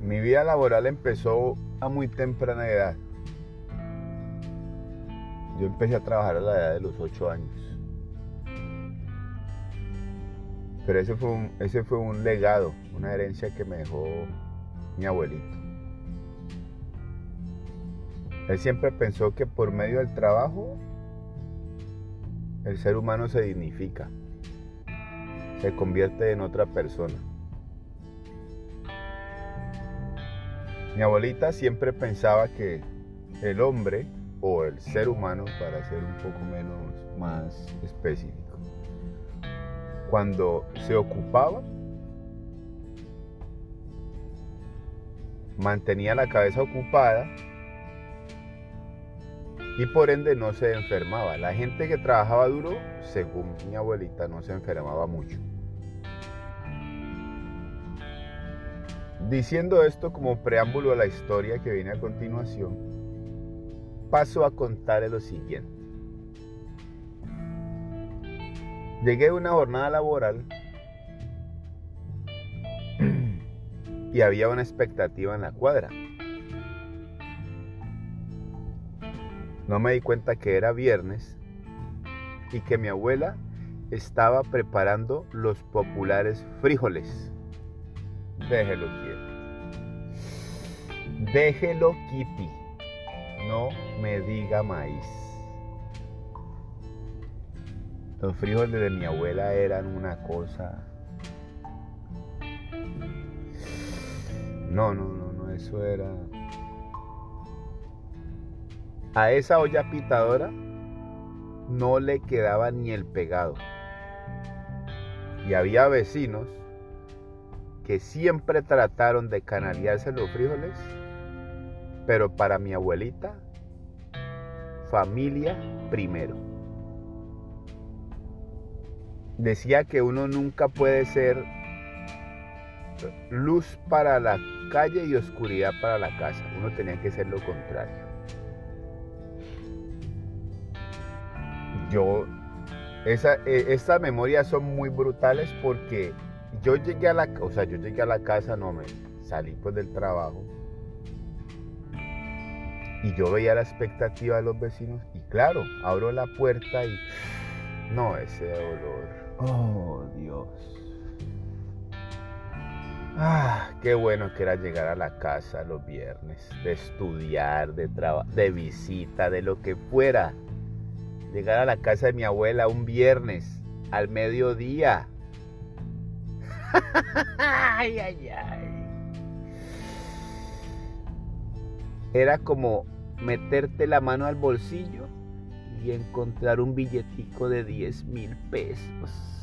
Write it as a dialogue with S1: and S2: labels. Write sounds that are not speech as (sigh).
S1: Mi vida laboral empezó a muy temprana edad. Yo empecé a trabajar a la edad de los 8 años. Pero ese fue un, ese fue un legado, una herencia que me dejó mi abuelito. Él siempre pensó que por medio del trabajo el ser humano se dignifica, se convierte en otra persona. Mi abuelita siempre pensaba que el hombre o el ser humano, para ser un poco menos más específico, cuando se ocupaba, mantenía la cabeza ocupada y por ende no se enfermaba. La gente que trabajaba duro, según mi abuelita, no se enfermaba mucho. Diciendo esto como preámbulo a la historia que viene a continuación, paso a contarle lo siguiente. Llegué a una jornada laboral y había una expectativa en la cuadra. No me di cuenta que era viernes y que mi abuela estaba preparando los populares frijoles. Déjelo quieto. Déjelo kitty. No me diga maíz. Los frijoles de mi abuela eran una cosa. No, no, no, no, eso era. A esa olla pitadora no le quedaba ni el pegado. Y había vecinos que siempre trataron de canalearse los frijoles, pero para mi abuelita, familia primero. Decía que uno nunca puede ser luz para la calle y oscuridad para la casa. Uno tenía que ser lo contrario. Yo, esa, e, estas memorias son muy brutales porque yo llegué a la, o sea, yo llegué a la casa, no me salí pues del trabajo y yo veía la expectativa de los vecinos y claro, abro la puerta y no ese olor. Oh, Dios. Ah, qué bueno que era llegar a la casa los viernes, de estudiar, de trabajo, de visita, de lo que fuera. Llegar a la casa de mi abuela un viernes al mediodía. (laughs) Era como meterte la mano al bolsillo y encontrar un billetico de 10 mil pesos.